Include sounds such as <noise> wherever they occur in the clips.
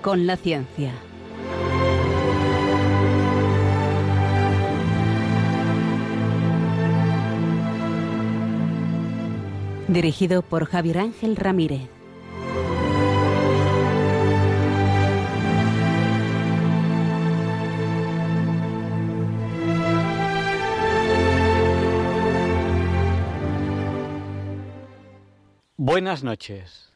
Con la ciencia. Dirigido por Javier Ángel Ramírez. Buenas noches.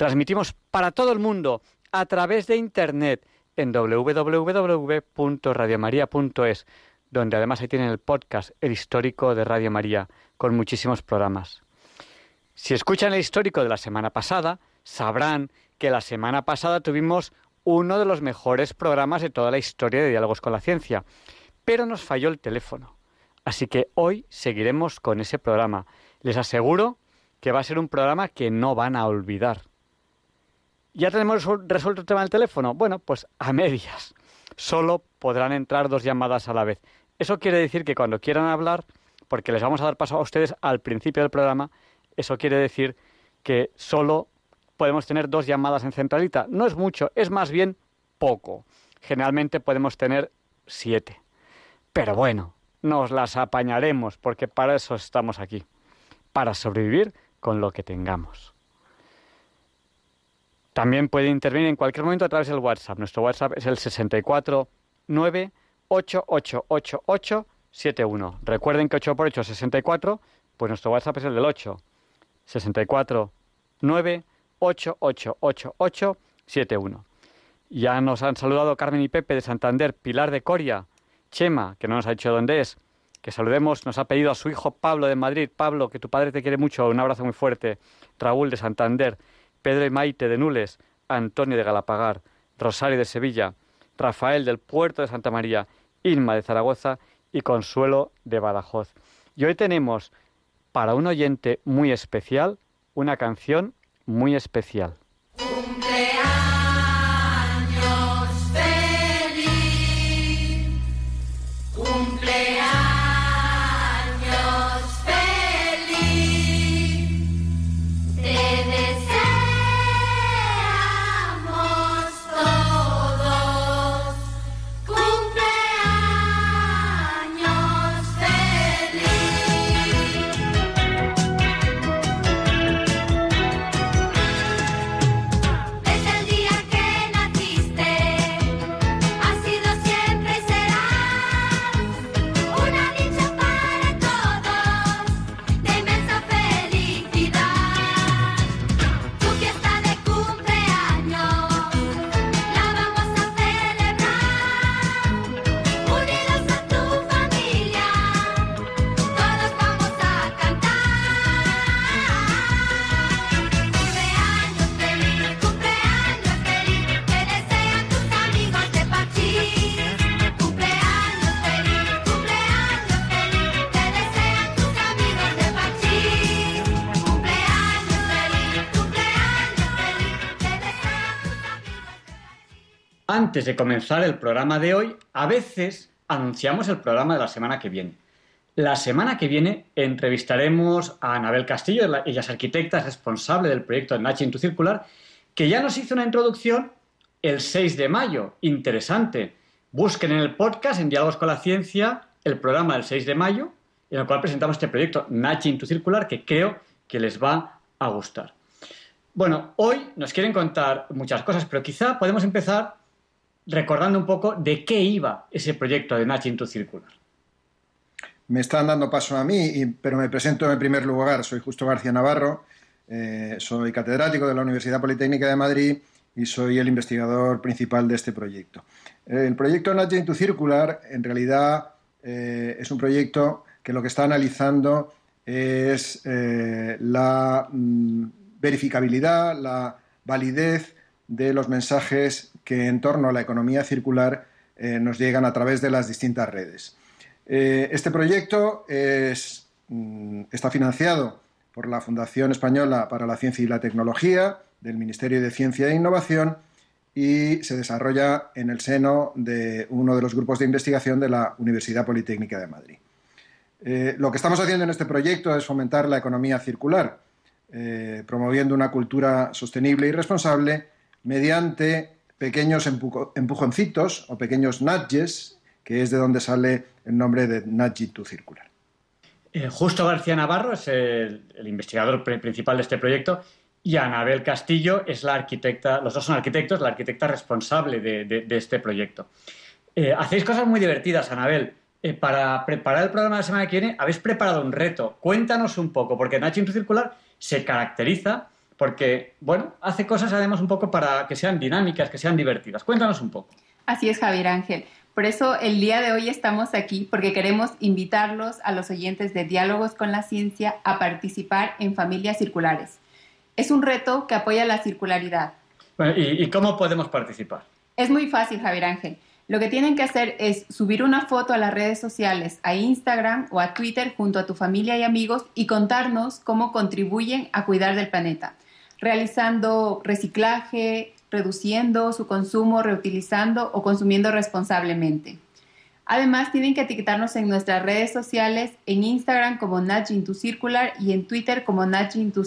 Transmitimos para todo el mundo a través de Internet en www.radiomaria.es, donde además ahí tienen el podcast, el histórico de Radio María, con muchísimos programas. Si escuchan el histórico de la semana pasada, sabrán que la semana pasada tuvimos uno de los mejores programas de toda la historia de Diálogos con la Ciencia pero nos falló el teléfono. Así que hoy seguiremos con ese programa. Les aseguro que va a ser un programa que no van a olvidar. ¿Ya tenemos resuelto el tema del teléfono? Bueno, pues a medias. Solo podrán entrar dos llamadas a la vez. Eso quiere decir que cuando quieran hablar, porque les vamos a dar paso a ustedes al principio del programa, eso quiere decir que solo podemos tener dos llamadas en centralita. No es mucho, es más bien poco. Generalmente podemos tener siete. Pero bueno, nos las apañaremos porque para eso estamos aquí, para sobrevivir con lo que tengamos. También puede intervenir en cualquier momento a través del WhatsApp. Nuestro WhatsApp es el 649888871. Recuerden que 8 por 8 es 64, pues nuestro WhatsApp es el del 8. 649888871. Ya nos han saludado Carmen y Pepe de Santander, Pilar de Coria, Chema, que no nos ha dicho dónde es, que saludemos, nos ha pedido a su hijo Pablo de Madrid. Pablo, que tu padre te quiere mucho, un abrazo muy fuerte. Raúl de Santander, Pedro y Maite de Nules, Antonio de Galapagar, Rosario de Sevilla, Rafael del Puerto de Santa María, Inma de Zaragoza y Consuelo de Badajoz. Y hoy tenemos para un oyente muy especial una canción muy especial. Antes de comenzar el programa de hoy, a veces anunciamos el programa de la semana que viene. La semana que viene entrevistaremos a Anabel Castillo, ella es arquitecta responsable del proyecto Natching to Circular, que ya nos hizo una introducción el 6 de mayo. Interesante. Busquen en el podcast, en Diálogos con la Ciencia, el programa del 6 de mayo, en el cual presentamos este proyecto Natching to Circular, que creo que les va a gustar. Bueno, hoy nos quieren contar muchas cosas, pero quizá podemos empezar recordando un poco de qué iba ese proyecto de Matching to Circular. Me están dando paso a mí, pero me presento en primer lugar. Soy Justo García Navarro, eh, soy catedrático de la Universidad Politécnica de Madrid y soy el investigador principal de este proyecto. El proyecto Nudging to Circular en realidad eh, es un proyecto que lo que está analizando es eh, la mm, verificabilidad, la validez de los mensajes que en torno a la economía circular eh, nos llegan a través de las distintas redes. Eh, este proyecto mm, está financiado por la Fundación Española para la Ciencia y la Tecnología, del Ministerio de Ciencia e Innovación, y se desarrolla en el seno de uno de los grupos de investigación de la Universidad Politécnica de Madrid. Eh, lo que estamos haciendo en este proyecto es fomentar la economía circular, promoviendo una cultura sostenible y responsable mediante pequeños empujoncitos o pequeños nudges, que es de donde sale el nombre de Nudging to Circular. Eh, Justo García Navarro es el, investigador principal de este proyecto y Anabel Castillo es la arquitecta, los dos son arquitectos, la arquitecta responsable de, este proyecto. hacéis cosas muy divertidas, Anabel. Eh, para preparar el programa de la semana que viene, habéis preparado un reto. Cuéntanos un poco, porque Nacho Circular se caracteriza porque, bueno, hace cosas además un poco para que sean dinámicas, que sean divertidas. Cuéntanos un poco. Así es, Javier Ángel. Por eso el día de hoy estamos aquí, porque queremos invitarlos a los oyentes de Diálogos con la Ciencia a participar en Familias Circulares. Es un reto que apoya la circularidad. ¿y, ¿Y cómo podemos participar? Es muy fácil, Javier Ángel. Lo que tienen que hacer es subir una foto a las redes sociales, a Instagram o a Twitter junto a tu familia y amigos y contarnos cómo contribuyen a cuidar del planeta, realizando reciclaje, reduciendo su consumo, reutilizando o consumiendo responsablemente. Además, tienen que etiquetarnos en nuestras redes sociales, en Instagram como Nudging to Circular y en Twitter como Nudging to.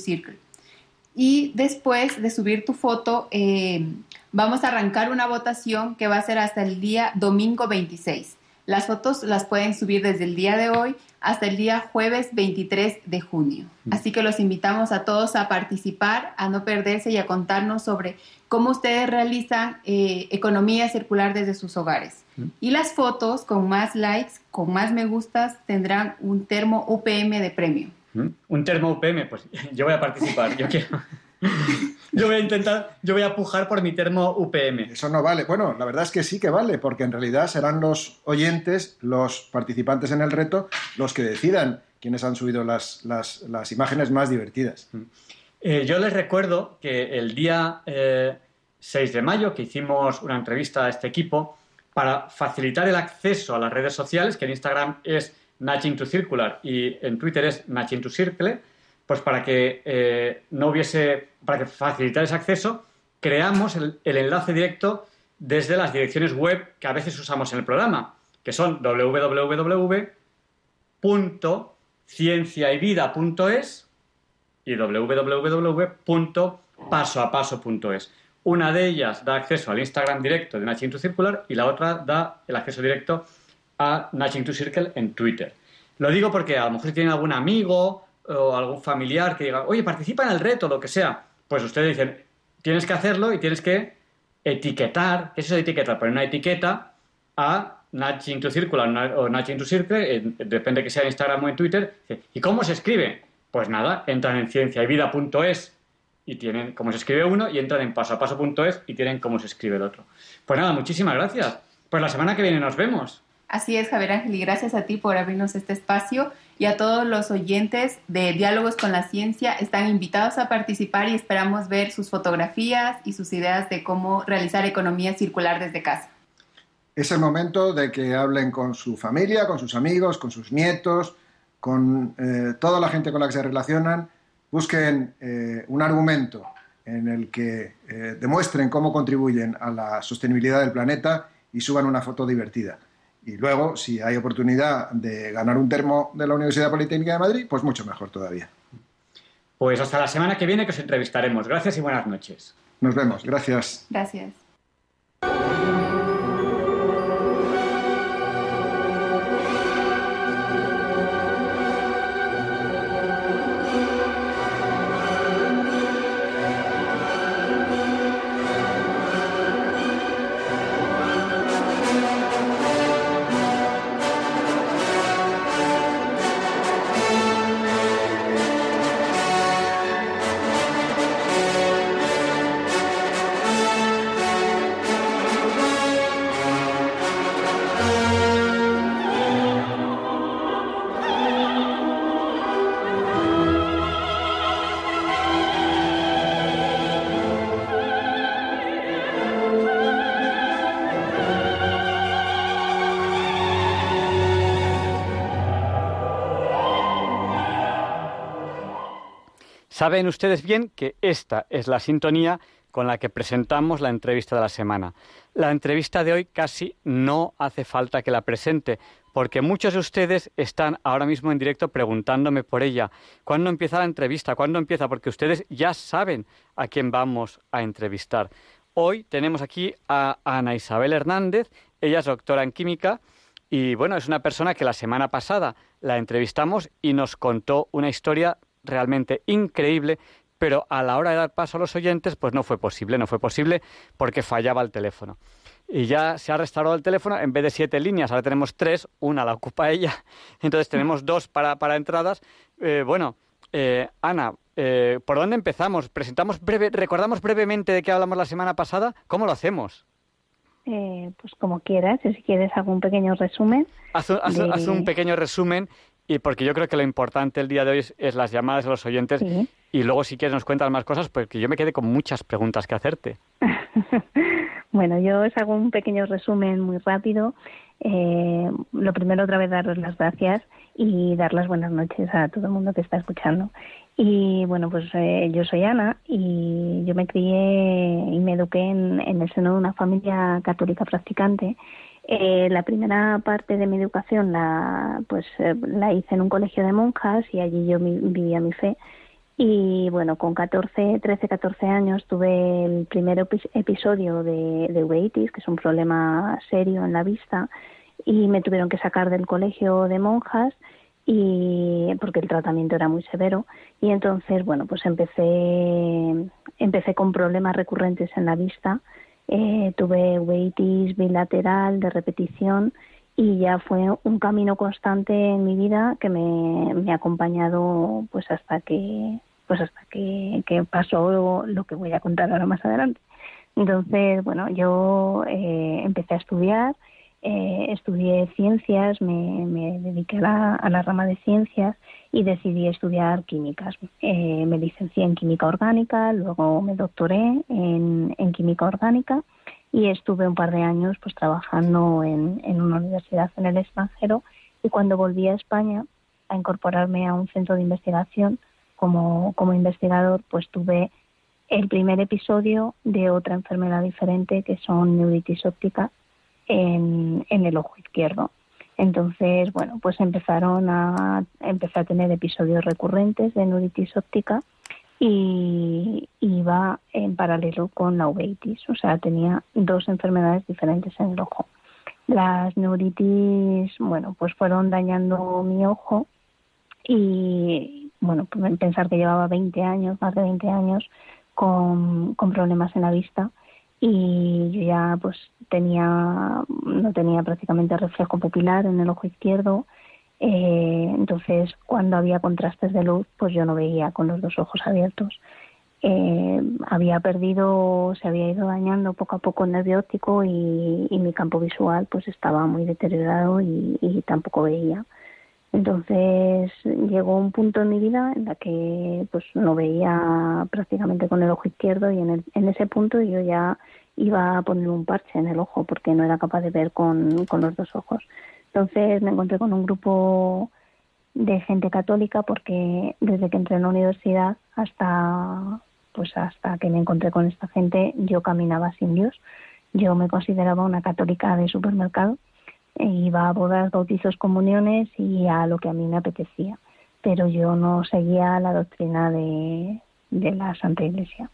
Y después de subir tu foto, eh, vamos a arrancar una votación que va a ser hasta el día domingo 26. Las fotos las pueden subir desde el día de hoy hasta el día jueves 23 de junio. Mm. Así que los invitamos a todos a participar, a no perderse y a contarnos sobre cómo ustedes realizan eh, economía circular desde sus hogares. Mm. Y las fotos con más likes, con más me gustas, tendrán un termo UPM de premio. Mm. Un termo UPM, pues <laughs> yo voy a participar, yo quiero. <laughs> Yo voy a intentar, yo voy a pujar por mi termo UPM. Eso no vale. Bueno, la verdad es que sí que vale, porque en realidad serán los oyentes, los participantes en el reto, los que decidan quiénes han subido las, imágenes más divertidas. Mm. Eh, yo les recuerdo que el día 6 eh, de mayo, que hicimos una entrevista a este equipo, para facilitar el acceso a las redes sociales, que en Instagram es Natching to Circular y en Twitter es Natching to Circle, pues para que eh, no hubiese, para que facilitar ese acceso, creamos el, enlace directo desde las direcciones web que a veces usamos en el programa, que son www.cienciayvida.es y www.pasoapaso.es. Una de ellas da acceso al Instagram directo de Natching to Circular y la otra da el acceso directo a Natching to Circle en Twitter. Lo digo porque a lo mejor si tienen algún amigo o algún familiar que diga, oye, participa en el reto, lo que sea, pues ustedes dicen, tienes que hacerlo y tienes que etiquetar, ¿qué es eso de etiquetar? Poner una etiqueta a Nudging to Circular o Nudging to Circle, depende que sea en Instagram o en Twitter. ¿Y cómo se escribe? Pues nada, entran en cienciayvida.es y tienen cómo se escribe uno y entran en pasoapaso.es y tienen cómo se escribe el otro. Pues nada, muchísimas gracias. Pues la semana que viene nos vemos. Así es, Javier Ángel, y gracias a ti por abrirnos este espacio y a todos los oyentes de Diálogos con la Ciencia. Están invitados a participar y esperamos ver sus fotografías y sus ideas de cómo realizar economía circular desde casa. Es el momento de que hablen con su familia, con sus amigos, con sus nietos, con eh, toda la gente con la que se relacionan. Busquen eh, un argumento en el que eh, demuestren cómo contribuyen a la sostenibilidad del planeta y suban una foto divertida. Y luego, si hay oportunidad de ganar un termo de la Universidad Politécnica de Madrid, pues mucho mejor todavía. Pues hasta la semana que viene que os entrevistaremos. Gracias y buenas noches. Nos vemos. Gracias. Gracias. Saben ustedes bien que esta es la sintonía con la que presentamos la entrevista de la semana. La entrevista de hoy casi no hace falta que la presente, porque muchos de ustedes están ahora mismo en directo preguntándome por ella. ¿Cuándo empieza la entrevista? ¿Cuándo empieza? Porque ustedes ya saben a quién vamos a entrevistar. Hoy tenemos aquí a Ana Isabel Hernández, ella es doctora en química y bueno, es una persona que la semana pasada la entrevistamos y nos contó una historia realmente increíble pero a la hora de dar paso a los oyentes, pues no fue posible, no fue posible porque fallaba el teléfono. Y ya se ha restaurado el teléfono, en vez de siete líneas, ahora tenemos tres, una la ocupa ella, <laughs> entonces tenemos dos para, para entradas. Eh, bueno, eh, Ana, eh, ¿por dónde empezamos? ¿Presentamos breve, recordamos brevemente de qué hablamos la semana pasada? ¿Cómo lo hacemos? pues como quieras, si quieres hago un pequeño resumen. haz un pequeño resumen y porque yo creo que lo importante el día de hoy es, las llamadas de los oyentes y luego si quieres nos cuentas más cosas porque yo me quedé con muchas preguntas que hacerte. <laughs> bueno, yo os hago un pequeño resumen muy rápido. Eh, lo primero otra vez daros las gracias y dar las buenas noches a todo el mundo que está escuchando. Y bueno, pues eh, yo soy Ana y yo me crié y me eduqué en, en el seno de una familia católica practicante eh, la primera parte de mi educación la, pues, eh, la hice en un colegio de monjas y allí yo vivía mi fe. Y bueno, con 14, 13, 14 años tuve el primer episodio de, de uveitis, que es un problema serio en la vista, y me tuvieron que sacar del colegio de monjas y porque el tratamiento era muy severo y entonces bueno pues empecé empecé con problemas recurrentes en la vista eh, tuve uveitis bilateral de repetición y ya fue un camino constante en mi vida que me, ha acompañado pues hasta que pues hasta que, que pasó lo, que voy a contar ahora más adelante. Entonces, bueno, yo eh, empecé a estudiar, eh, estudié ciencias, me, me dediqué a la, a la rama de ciencias y decidí estudiar químicas. Eh, me licencié en química orgánica, luego me doctoré en, química orgánica y estuve un par de años pues trabajando en, una universidad en el extranjero y cuando volví a España a incorporarme a un centro de investigación como, como investigador pues tuve el primer episodio de otra enfermedad diferente que son neuritis óptica en, en el ojo izquierdo. Entonces, bueno, pues empezaron a, empecé a tener episodios recurrentes de neuritis óptica y iba en paralelo con la uveitis, o sea, tenía dos enfermedades diferentes en el ojo. Las neuritis, bueno, pues fueron dañando mi ojo y, bueno, pues pensar que llevaba 20 años, más de 20 años, con, con problemas en la vista y yo ya pues tenía no tenía prácticamente reflejo pupilar en el ojo izquierdo. Eh, entonces cuando había contrastes de luz pues yo no veía con los dos ojos abiertos. Eh, había perdido se había ido dañando poco a poco el nervio óptico y, mi campo visual pues estaba muy deteriorado y, y tampoco veía. Entonces llegó un punto en mi vida en la que pues no veía prácticamente con el ojo izquierdo y en, el, en ese punto yo ya iba a poner un parche en el ojo porque no era capaz de ver con, con los dos ojos. Entonces me encontré con un grupo de gente católica porque desde que entré en la universidad hasta pues hasta que me encontré con esta gente yo caminaba sin Dios. Yo me consideraba una católica de supermercado e iba a bodas, bautizos, comuniones y a lo que a mí me apetecía, pero yo no seguía la doctrina de, de la Santa Iglesia.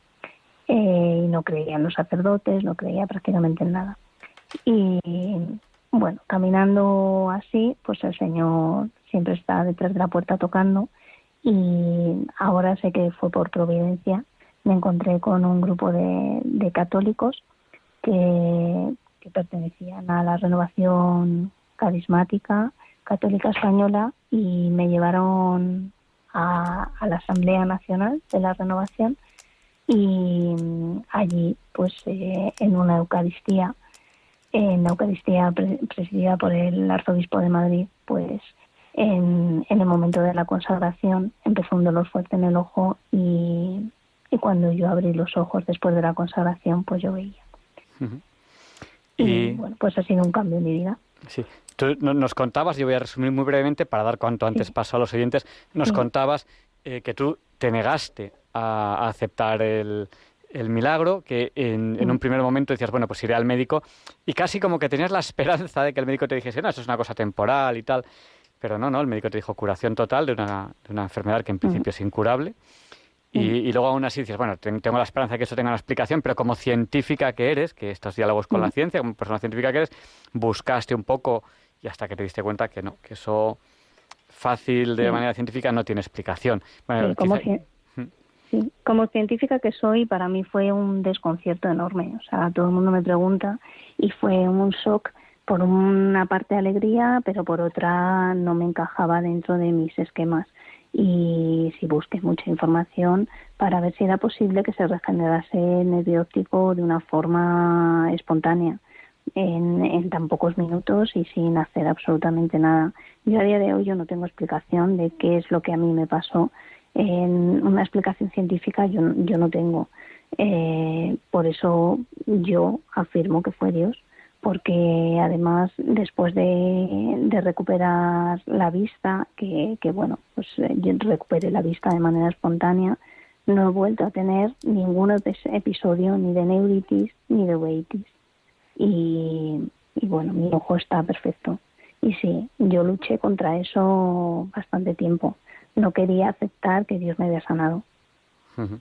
Eh, y no creía en los sacerdotes, no creía prácticamente en nada. Y bueno, caminando así, pues el Señor siempre está detrás de la puerta tocando y ahora sé que fue por providencia. Me encontré con un grupo de, católicos que pertenecían a la renovación carismática católica española y me llevaron a, la Asamblea Nacional de la Renovación y mm, allí pues eh, en una Eucaristía en la Eucaristía presidida por el arzobispo de Madrid pues en, en, el momento de la consagración empezó un dolor fuerte en el ojo y, y cuando yo abrí los ojos después de la consagración pues yo veía y, bueno, pues ha sido un cambio en mi vida. Sí. Tú nos contabas, yo voy a resumir muy brevemente para dar cuanto antes paso a los oyentes, nos contabas eh, que tú te negaste a, aceptar el, el milagro, que en, en, un primer momento decías, bueno, pues iré al médico, y casi como que tenías la esperanza de que el médico te dijese, no, eso es una cosa temporal y tal. Pero no, no, el médico te dijo curación total de una, de una enfermedad que en principio es incurable. Y, y, luego aún así dices, bueno, tengo la esperanza de que eso tenga una explicación, pero como científica que eres, que estos diálogos con la ciencia, como persona científica que eres, buscaste un poco y hasta que te diste cuenta que no, que eso fácil de manera científica no tiene explicación. Bueno, sí, como, quizá... sí, como científica que soy, para mí fue un desconcierto enorme. O sea, todo el mundo me pregunta y fue un shock por una parte alegría, pero por otra no me encajaba dentro de mis esquemas. Y si busqué mucha información para ver si era posible que se regenerase el nervio óptico de una forma espontánea, en, en tan pocos minutos y sin hacer absolutamente nada. Yo a día de hoy yo no tengo explicación de qué es lo que a mí me pasó. En una explicación científica yo, yo no tengo. Eh, por eso yo afirmo que fue Dios porque además después de, de recuperar la vista, que, que, bueno, pues yo recuperé la vista de manera espontánea, no he vuelto a tener ningún episodio ni de neuritis ni de uveitis. Y, y bueno, mi ojo está perfecto. Y sí, yo luché contra eso bastante tiempo. No quería aceptar que Dios me había sanado. Uh -huh.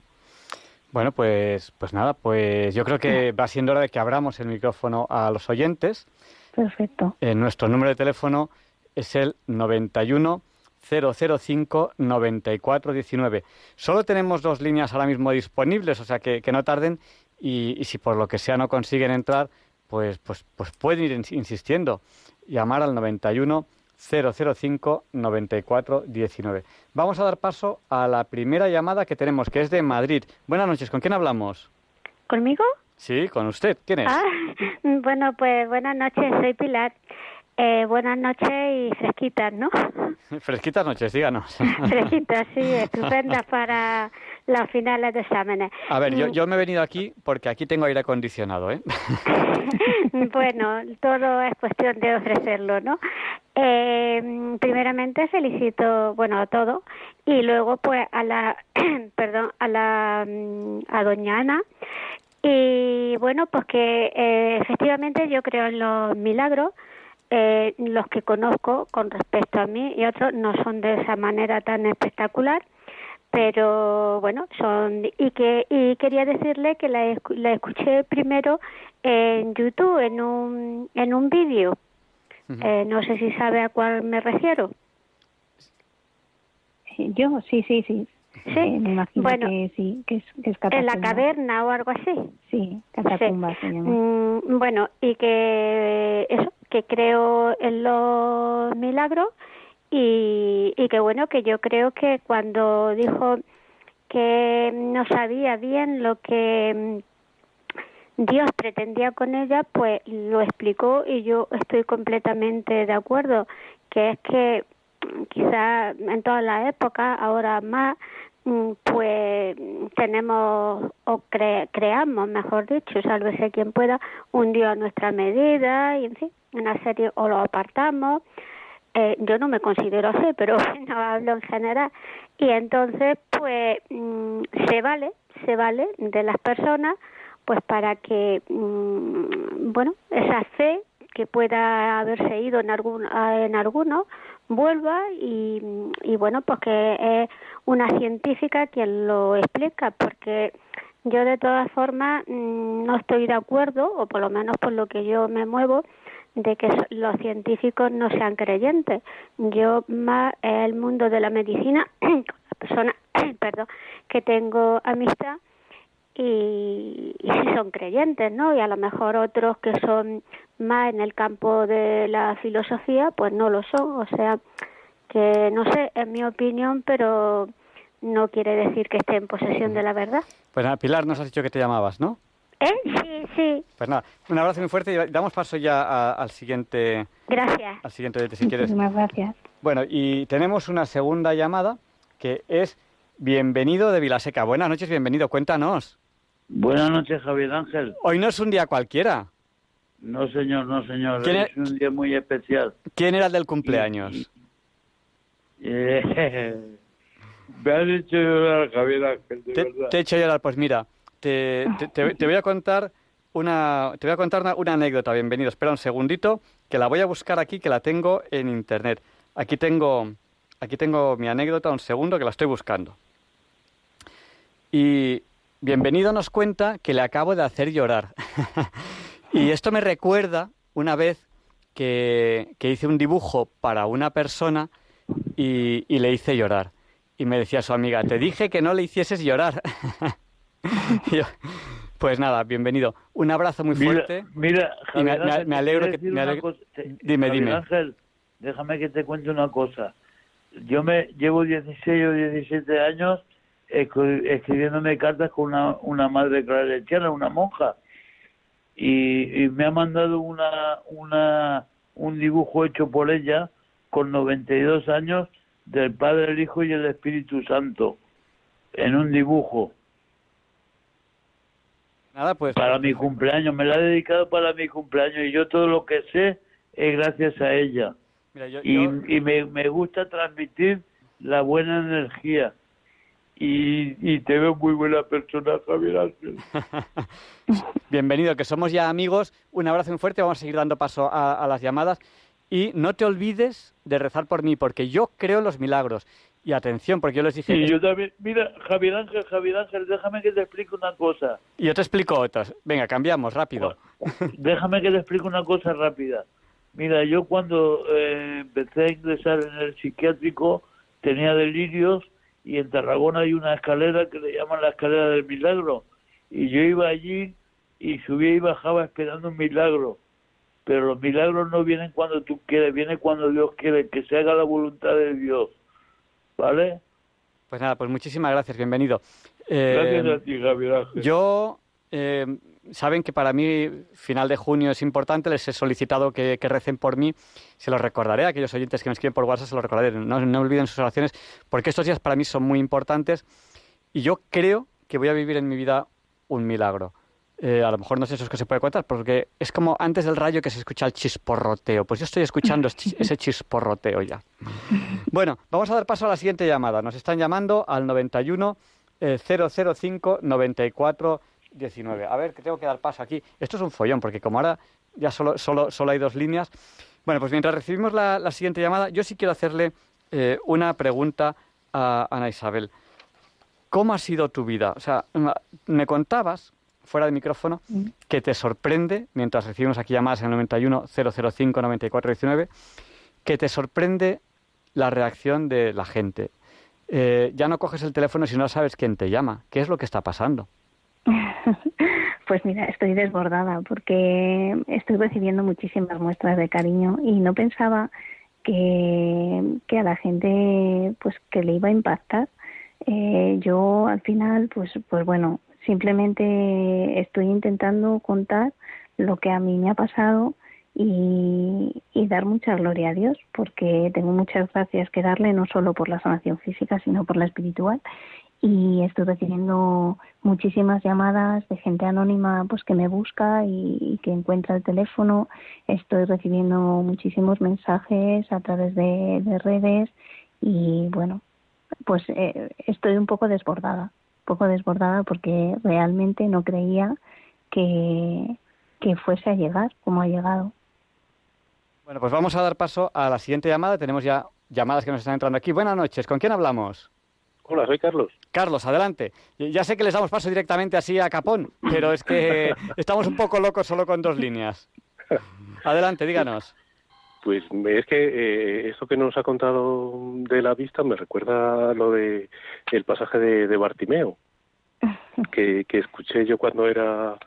Bueno, pues, pues nada, pues yo creo que va siendo hora de que abramos el micrófono a los oyentes. Perfecto. Eh, nuestro número de teléfono es el 91 005 9419. Solo tenemos dos líneas ahora mismo disponibles, o sea que, que no tarden y, y, si por lo que sea no consiguen entrar, pues, pues, pues pueden ir insistiendo. Llamar al 91 005 94 19. Vamos a dar paso a la primera llamada que tenemos, que es de Madrid. Buenas noches, ¿con quién hablamos? ¿Conmigo? Sí, con usted. ¿Quién es? Ah, <laughs> bueno, pues buenas noches, soy Pilar. Eh, buenas noches y fresquitas, ¿no? <laughs> Fresquitas noches, díganos. <laughs> Fresquitas, sí, estupendas para las finales de exámenes. A ver, yo, yo me he venido aquí porque aquí tengo aire acondicionado, ¿eh? <laughs> bueno, todo es cuestión de ofrecerlo, ¿no? Eh, primeramente felicito, bueno, a todo y luego pues a la, <clears throat> perdón, a la, a doña Ana y bueno, pues que eh, efectivamente yo creo en los milagros, eh, los que conozco con respecto a mí y otros no son de esa manera tan espectacular pero bueno son y que y quería decirle que la, la escuché primero en YouTube en un en un vídeo. Uh -huh. eh, no sé si sabe a cuál me refiero. Yo sí sí sí. Sí eh, me imagino bueno, que sí que es, que es en la caverna o algo así. Sí catacumba sí. se llama. Mm, bueno y que eso que creo en los milagros y, y que bueno que yo creo que cuando dijo que no sabía bien lo que Dios pretendía con ella, pues lo explicó y yo estoy completamente de acuerdo, que es que quizá en todas las épocas, ahora más, pues tenemos o cre creamos, mejor dicho, sálvese quien pueda, un Dios a nuestra medida y en fin, una serie o lo apartamos eh, yo no me considero así, pero <laughs> no hablo en general. Y entonces, pues, mmm, se vale, se vale de las personas, pues para que, mmm, bueno, esa fe que pueda haberse ido en, algún, en alguno vuelva y, y bueno, pues que es una científica quien lo explica, porque yo de todas formas mmm, no estoy de acuerdo, o por lo menos por lo que yo me muevo, de que los científicos no sean creyentes. Yo más el mundo de la medicina <clears throat> con las personas, <clears throat> perdón, que tengo amistad y, y si son creyentes, ¿no? Y a lo mejor otros que son más en el campo de la filosofía, pues no lo son. O sea, que no sé, es mi opinión, pero no quiere decir que esté en posesión de la verdad. Pues nada, Pilar, nos has dicho que te llamabas, ¿no? ¿Eh? Sí, sí. Pues nada, un abrazo muy fuerte y damos paso ya a, al siguiente. Gracias. Al siguiente, si quieres. Muchísimas gracias. Bueno, y tenemos una segunda llamada que es Bienvenido de Vilaseca. Buenas noches, bienvenido, cuéntanos. Buenas noches, Javier Ángel. Hoy no es un día cualquiera. No, señor, no, señor. ¿Quién es, es un día muy especial. ¿Quién era el del cumpleaños? Eh, <laughs> Me has hecho llorar, Javier Ángel, de te, verdad. te he hecho llorar, pues mira, te, voy a contar una, te voy a contar una, una anécdota, bienvenido. Espera un segundito, que la voy a buscar aquí, que la tengo en internet. Aquí tengo, aquí tengo mi anécdota, un segundo, que la estoy buscando. Y bienvenido nos cuenta que le acabo de hacer llorar. <laughs> y esto me recuerda una vez que, que hice un dibujo para una persona y, y le hice llorar. Y me decía su amiga, te dije que no le hicieses llorar. <laughs> <laughs> Pues nada, bienvenido. Un abrazo muy fuerte. mira, me- Javier me- Ángel, me te alegro que- me alegro- cosa. Te- Dime, Javier dime. Ángel, déjame que te cuente una cosa. Yo me llevo 16 o 17 años escri- escribiéndome cartas con una, una madre claretiana, una monja. Y, y me ha mandado una, una, un dibujo hecho por ella con 92 años del Padre, el Hijo y el Espíritu Santo en un dibujo Nada, pues para mi cumpleaños. Me la ha dedicado para mi cumpleaños y yo todo lo que sé es gracias a ella. mira, yo- Y, yo- y me, me gusta transmitir la buena energía. Y, y te veo muy buena persona, Javier Ángel. <laughs> Bienvenido, que somos ya amigos. Un abrazo muy fuerte. Vamos a seguir dando paso a, a las llamadas. Y no te olvides de rezar por mí, porque yo creo en los milagros. Y atención, porque yo les dije. Yo también, mira, Javier Ángel, Javier Ángel, déjame que te explique una cosa. y yo te explico otras. Venga, cambiamos, rápido. Déjame que te explique una cosa rápida. Mira, yo cuando eh, empecé a ingresar en el psiquiátrico tenía delirios y en Tarragona hay una escalera que le llaman la escalera del milagro. Y yo iba allí y subía y bajaba esperando un milagro. Pero los milagros no vienen cuando tú quieres, viene cuando Dios quiere, que se haga la voluntad de Dios. ¿Vale? Pues nada, pues muchísimas gracias, bienvenido. Eh, Gracias a ti, Javier Ángel. Yo, eh, saben que para mí final de junio es importante, les he solicitado que, que recen por mí, se los recordaré, a aquellos oyentes que me escriben por WhatsApp se los recordaré, no, no olviden sus oraciones, porque estos días para mí son muy importantes y yo creo que voy a vivir en mi vida un milagro. Eh, a lo mejor no sé eso es que se puede contar, porque es como antes del rayo que se escucha el chisporroteo. Pues yo estoy escuchando <laughs> ese chisporroteo ya. Bueno, vamos a dar paso a la siguiente llamada. Nos están llamando al 91 eh, 005 94 19. A ver, que tengo que dar paso aquí. Esto es un follón, porque como ahora ya solo, solo, solo hay dos líneas. Bueno, pues mientras recibimos la, la siguiente llamada, yo sí quiero hacerle eh, una pregunta a Ana Isabel. ¿Cómo ha sido tu vida? O sea, me contabas, fuera de micrófono, que te sorprende, mientras recibimos aquí llamadas en el 91 005 94 19, que te sorprende la reacción de la gente. Eh, ya no coges el teléfono si no sabes quién te llama. ¿Qué es lo que está pasando? <laughs> Pues mira, estoy desbordada porque estoy recibiendo muchísimas muestras de cariño y no pensaba que, que a la gente pues que le iba a impactar. Eh, yo al final pues pues bueno simplemente estoy intentando contar lo que a mí me ha pasado y, dar mucha gloria a Dios porque tengo muchas gracias que darle no solo por la sanación física sino por la espiritual. Y estoy recibiendo muchísimas llamadas de gente anónima pues que me busca y, que encuentra el teléfono. Estoy recibiendo muchísimos mensajes a través de, de redes y bueno pues eh, estoy un poco desbordada poco desbordada porque realmente no creía que que fuese a llegar como ha llegado Bueno, pues vamos a dar paso a la siguiente llamada. Tenemos ya llamadas que nos están entrando aquí. Buenas noches. ¿Con quién hablamos? Hola, soy Carlos. Carlos, adelante. Ya sé que les damos paso directamente así a capón, pero es que <laughs> estamos un poco locos solo con dos líneas. <laughs> Adelante, díganos. Pues es que eh, esto que nos ha contado de la vista me recuerda lo de el pasaje de, de Bartimeo, <laughs> que, que escuché yo cuando era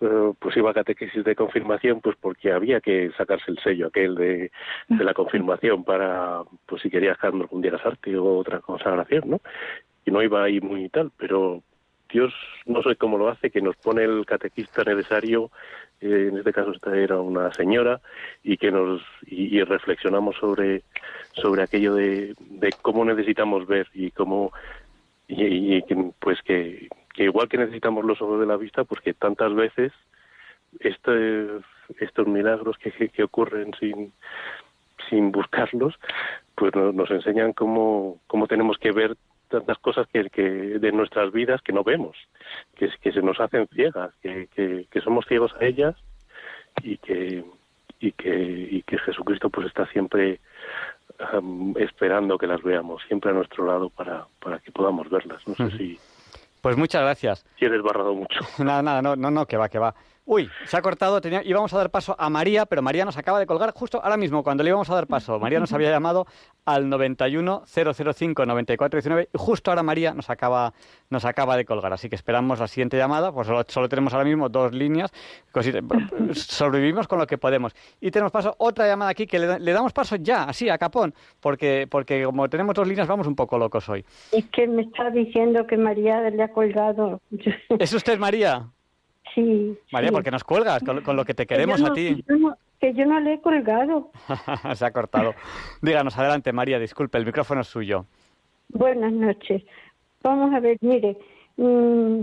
eh, pues iba a catequesis de confirmación, pues porque había que sacarse el sello aquel de, de la confirmación para, pues si querías que algún día casarte o otra consagración, ¿no? Y no iba ahí muy tal, pero Dios no sé cómo lo hace, que nos pone el catequista necesario, en este caso esta era una señora, y que nos y, reflexionamos sobre sobre aquello de, de cómo necesitamos ver y cómo y, y pues que, que igual que necesitamos los ojos de la vista, pues tantas veces este, estos milagros que, que, ocurren sin sin buscarlos, pues no- nos enseñan cómo, cómo tenemos que ver tantas cosas que, de nuestras vidas que no vemos, que, que se nos hacen ciegas, que, que, somos ciegos a ellas y que y que y que Jesucristo pues está siempre esperando que las veamos, siempre a nuestro lado para, para que podamos verlas. No sé si pues muchas gracias. Si eres barrado mucho. <laughs> nada, nada, no, no, no, que va, que va. Uy, se ha cortado, tenía, íbamos a dar paso a María, pero María nos acaba de colgar justo ahora mismo, cuando le íbamos a dar paso. María nos había llamado al 91 005 9419 y justo ahora María nos acaba, nos acaba de colgar. Así que esperamos la siguiente llamada, pues solo, tenemos ahora mismo dos líneas, sobrevivimos con lo que podemos. Y tenemos paso otra llamada aquí que le, damos paso ya, así, a capón, porque, porque como tenemos dos líneas vamos un poco locos hoy. Es que me está diciendo que María le ha colgado. ¿Es usted María? Sí. María, ¿por qué nos cuelgas con, lo que te queremos a ti? Que yo, no, le he colgado. <laughs> Se ha cortado. Díganos, adelante, María, disculpe, el micrófono es suyo. Buenas noches. Vamos a ver, mire, mm,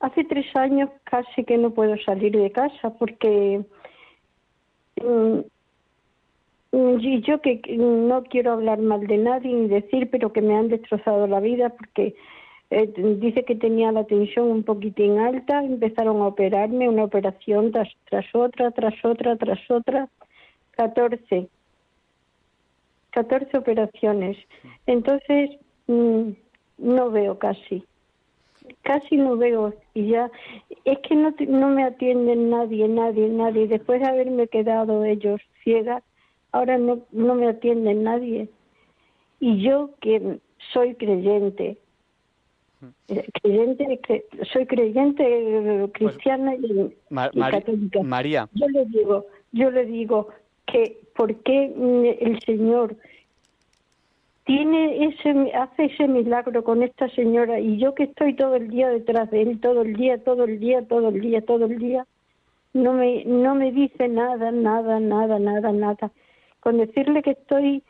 hace tres años casi que no puedo salir de casa porque mm, y yo que no quiero hablar mal de nadie ni decir, pero que me han destrozado la vida porque eh, dice que tenía la tensión un poquitín alta, empezaron a operarme una operación tras, otra, tras otra, tras otra, 14, 14 operaciones. Entonces, mm, no veo casi, casi no veo y ya, es que no, no me atienden nadie, nadie, nadie. Después de haberme quedado ellos ciega, ahora no, no me atienden nadie. Y yo que soy creyente, eh, creyente, soy creyente eh, pues, cristiana y, católica. María. Yo le digo, yo le digo que por qué mm, el Señor tiene ese hace ese milagro con esta señora y yo que estoy todo el día detrás de él, todo el día, todo el día, todo el día, todo el día, no me no me dice nada, nada, nada, nada, nada. Con decirle que estoy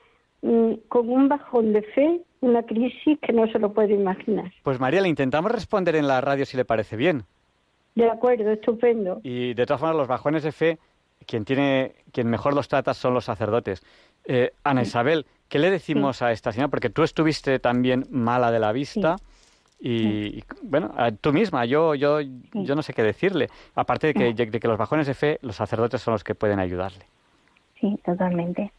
mm, con un bajón de fe, una crisis que no se lo puede imaginar. Pues María, le intentamos responder en la radio si le parece bien. De acuerdo, estupendo. Y de todas formas, los bajones de fe, quien, tiene, quien mejor los trata son los sacerdotes. Eh, Ana Isabel, ¿qué le decimos a esta señora? Porque tú estuviste también mala de la vista. Y, bueno, tú misma, yo, yo, yo no sé qué decirle. Aparte de que, de que los bajones de fe, los sacerdotes son los que pueden ayudarle. Sí, totalmente.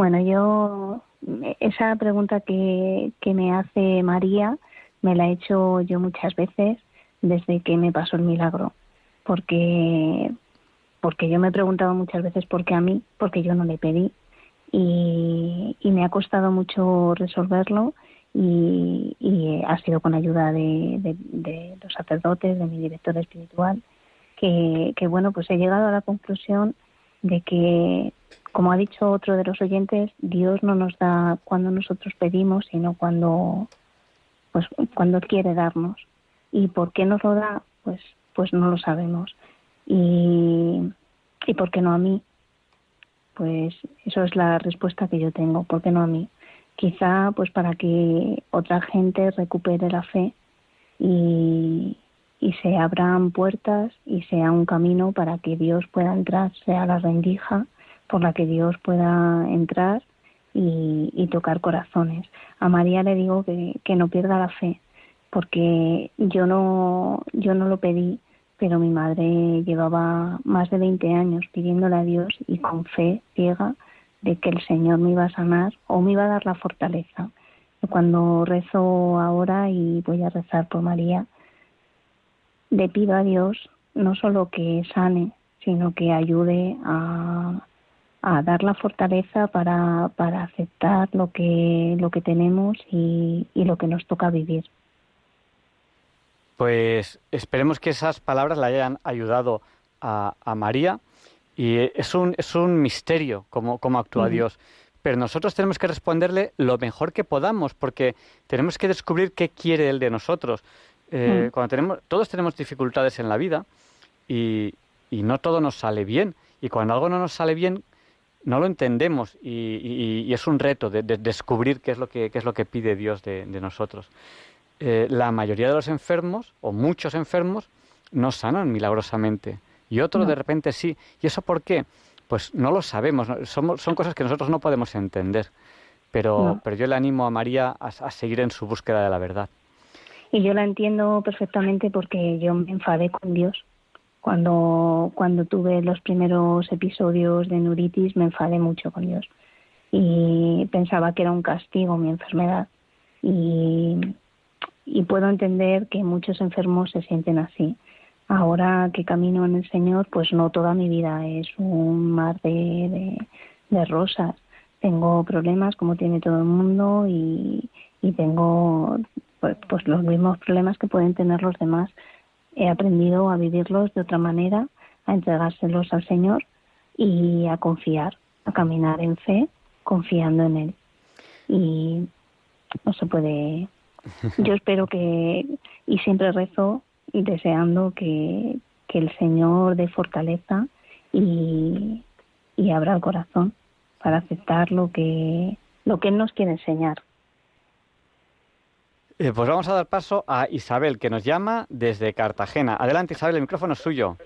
Bueno, yo esa pregunta que, que me hace María me la he hecho yo muchas veces desde que me pasó el milagro, porque porque yo me he preguntado muchas veces por qué a mí, porque yo no le pedí y, y me ha costado mucho resolverlo y, y ha sido con ayuda de, de, de, los sacerdotes, de mi director espiritual, que, que bueno, pues he llegado a la conclusión de que como ha dicho otro de los oyentes, Dios no nos da cuando nosotros pedimos, sino cuando, pues, cuando quiere darnos. ¿Y por qué nos lo da? Pues, pues no lo sabemos. Y, ¿Y por qué no a mí? Pues eso es la respuesta que yo tengo. ¿Por qué no a mí? Quizá pues para que otra gente recupere la fe y, y se abran puertas y sea un camino para que Dios pueda entrar, sea la rendija por la que Dios pueda entrar y, tocar corazones. A María le digo que, que, no pierda la fe, porque yo no, yo no lo pedí, pero mi madre llevaba más de 20 años pidiéndole a Dios y con fe ciega de que el Señor me iba a sanar o me iba a dar la fortaleza. Cuando rezo ahora y voy a rezar por María, le pido a Dios no solo que sane, sino que ayude a, a dar la fortaleza para, para aceptar lo que, lo que tenemos y, y lo que nos toca vivir. Pues esperemos que esas palabras le hayan ayudado a, a María y es un, es un misterio cómo, cómo actúa Dios. Pero nosotros tenemos que responderle lo mejor que podamos porque tenemos que descubrir qué quiere Él de nosotros. Eh, cuando tenemos, todos tenemos dificultades en la vida y, y no todo nos sale bien. Y cuando algo no nos sale bien, no lo entendemos y, es un reto de, descubrir qué es lo que, es lo que pide Dios de, nosotros. Eh, la mayoría de los enfermos, o muchos enfermos, no sanan milagrosamente y otros de repente sí. ¿Y eso por qué? Pues no lo sabemos, son, son cosas que nosotros no podemos entender. pero, pero yo le animo a María a, seguir en su búsqueda de la verdad. Y yo la entiendo perfectamente porque yo me enfadé con Dios. Cuando, cuando tuve los primeros episodios de neuritis me enfadé mucho con Dios y pensaba que era un castigo mi enfermedad. Y, puedo entender que muchos enfermos se sienten así. Ahora que camino en el Señor, pues no toda mi vida es un mar de, de, rosas. Tengo problemas como tiene todo el mundo y, y tengo pues, pues los mismos problemas que pueden tener los demás. He aprendido a vivirlos de otra manera, a entregárselos al Señor y a confiar, a caminar en fe, confiando en Él. Y no se puede. <laughs> Yo espero que, y siempre rezo deseando que, que el Señor dé fortaleza y, y abra el corazón para aceptar lo que, lo que Él nos quiere enseñar. Eh, pues vamos a dar paso a Isabel, que nos llama desde Cartagena. Adelante, Isabel, el micrófono es suyo.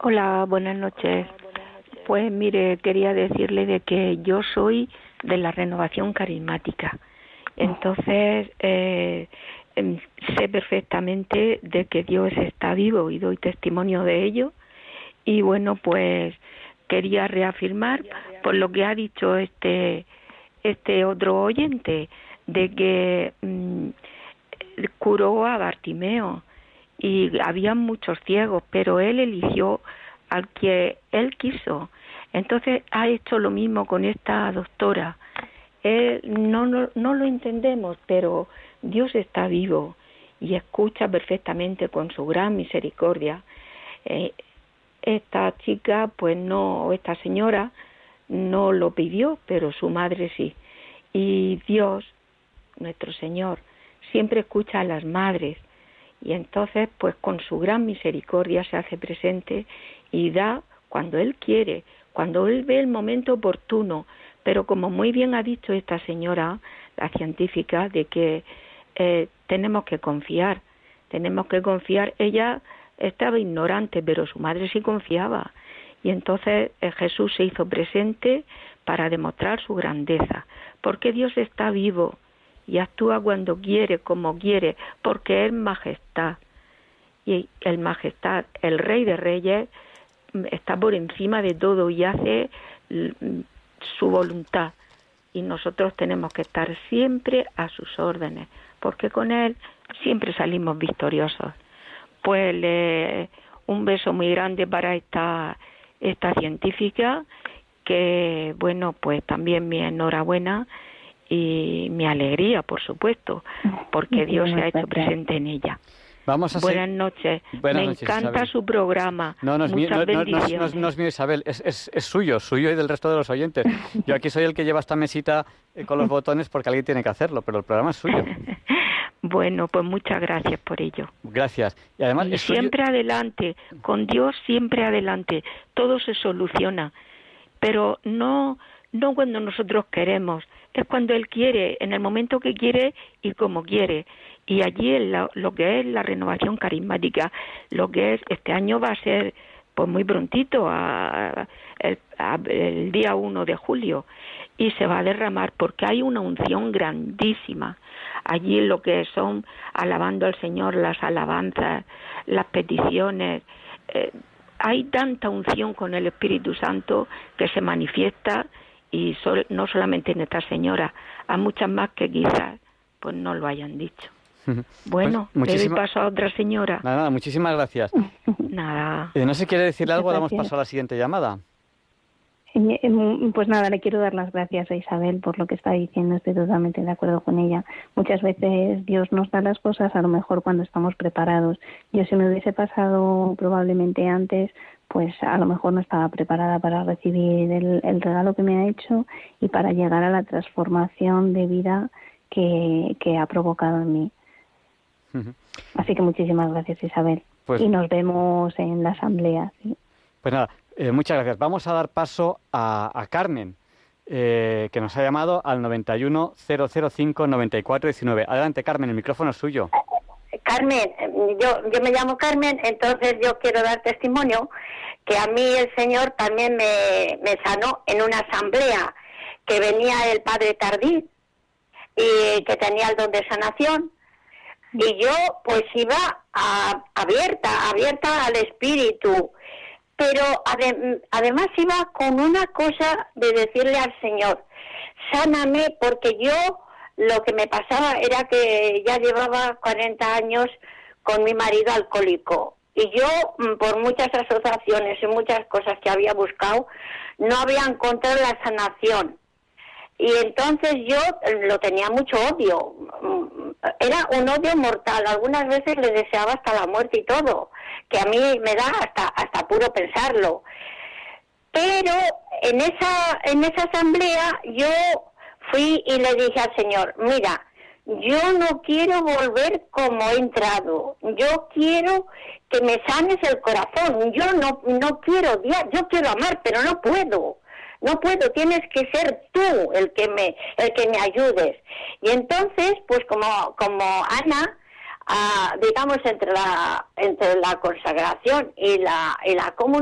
Hola, buenas noches. Pues mire, quería decirle de que yo soy de la renovación carismática. Entonces, eh, em, sé perfectamente de que Dios está vivo y doy testimonio de ello. Y bueno, pues quería reafirmar por lo que ha dicho este este otro oyente de que mm, curó a Bartimeo y había muchos ciegos, pero él eligió al que él quiso. Entonces ha hecho lo mismo con esta doctora. Él, no, no, no lo entendemos, pero Dios está vivo y escucha perfectamente con su gran misericordia. Eh, esta chica, pues no, esta señora no lo pidió, pero su madre sí. Y Dios, nuestro Señor, siempre escucha a las madres y entonces pues con su gran misericordia se hace presente y da cuando Él quiere, cuando Él ve el momento oportuno. Pero como muy bien ha dicho esta señora, la científica, de que eh, tenemos que confiar, tenemos que confiar. Ella estaba ignorante, pero su madre sí confiaba. Y entonces eh, Jesús se hizo presente para demostrar su grandeza, porque Dios está vivo y actúa cuando quiere, como quiere, porque es majestad. Y el majestad, el rey de reyes, está por encima de todo y hace su voluntad. Y nosotros tenemos que estar siempre a sus órdenes, porque con Él siempre salimos victoriosos. Pues un beso muy grande para esta, esta científica, que bueno, pues también mi enhorabuena y mi alegría, por supuesto, porque Dios se ha hecho presente en ella. Vamos a Buenas noches. me encanta su programa. No, no es, mío, no, es mío, Isabel, es, es, es, suyo, suyo y del resto de los oyentes. Yo aquí soy el que lleva esta mesita eh, con los botones porque alguien tiene que hacerlo, pero el programa es suyo. <laughs> Bueno, pues muchas gracias por ello. Gracias. Y además siempre adelante, con Dios siempre adelante. Todo se soluciona, pero no no cuando nosotros queremos, es cuando Él quiere, en el momento que quiere y como quiere. Y allí lo, que es la renovación carismática, lo que es, este año va a ser pues muy prontito, el, día 1 de julio, y se va a derramar porque hay una unción grandísima. Allí lo que son alabando al Señor, las alabanzas, las peticiones, eh, hay tanta unción con el Espíritu Santo que se manifiesta y no solamente en esta señora, a muchas más que quizás pues no lo hayan dicho. Bueno, pues le doy paso a otra señora. Nada, nada, muchísimas gracias. <laughs> nada. Eh, ¿No se quiere decirle algo? Damos paso a la siguiente llamada. Eh, eh, pues nada, le quiero dar las gracias a Isabel por lo que está diciendo, estoy totalmente de acuerdo con ella. Muchas veces Dios nos da las cosas a lo mejor cuando estamos preparados. Yo si me hubiese pasado probablemente antes, pues a lo mejor no estaba preparada para recibir el, regalo que me ha hecho y para llegar a la transformación de vida que, ha provocado en mí. Así que muchísimas gracias Isabel. Pues y nos vemos en la asamblea. Pues nada, eh, muchas gracias. Vamos a dar paso a, Carmen, eh, que nos ha llamado al 91 005 9419. Adelante, Carmen, el micrófono es suyo. Carmen, yo, yo me llamo Carmen, entonces yo quiero dar testimonio que a mí el Señor también me, me sanó en una asamblea que venía el padre Tardí y que tenía el don de sanación. Y yo pues iba abierta, abierta al espíritu, pero además iba con una cosa de decirle al Señor, sáname porque yo lo que me pasaba era que ya llevaba 40 años con mi marido alcohólico y yo mm, por muchas asociaciones y muchas cosas que había buscado no había encontrado la sanación y entonces yo eh, lo tenía mucho odio. Mm, era un odio mortal. Algunas veces le deseaba hasta la muerte y todo, que a mí me da hasta, hasta puro pensarlo. Pero en esa, en esa asamblea yo fui y le dije al Señor, mira, yo no quiero volver como he entrado. Yo quiero que me sanes el corazón. Yo no, no quiero yo quiero amar, pero no puedo no puedo, tienes que ser tú el que me, el que me ayudes. Y entonces, pues como, como Ana, ah, digamos entre la, entre la consagración y la, y la comunión,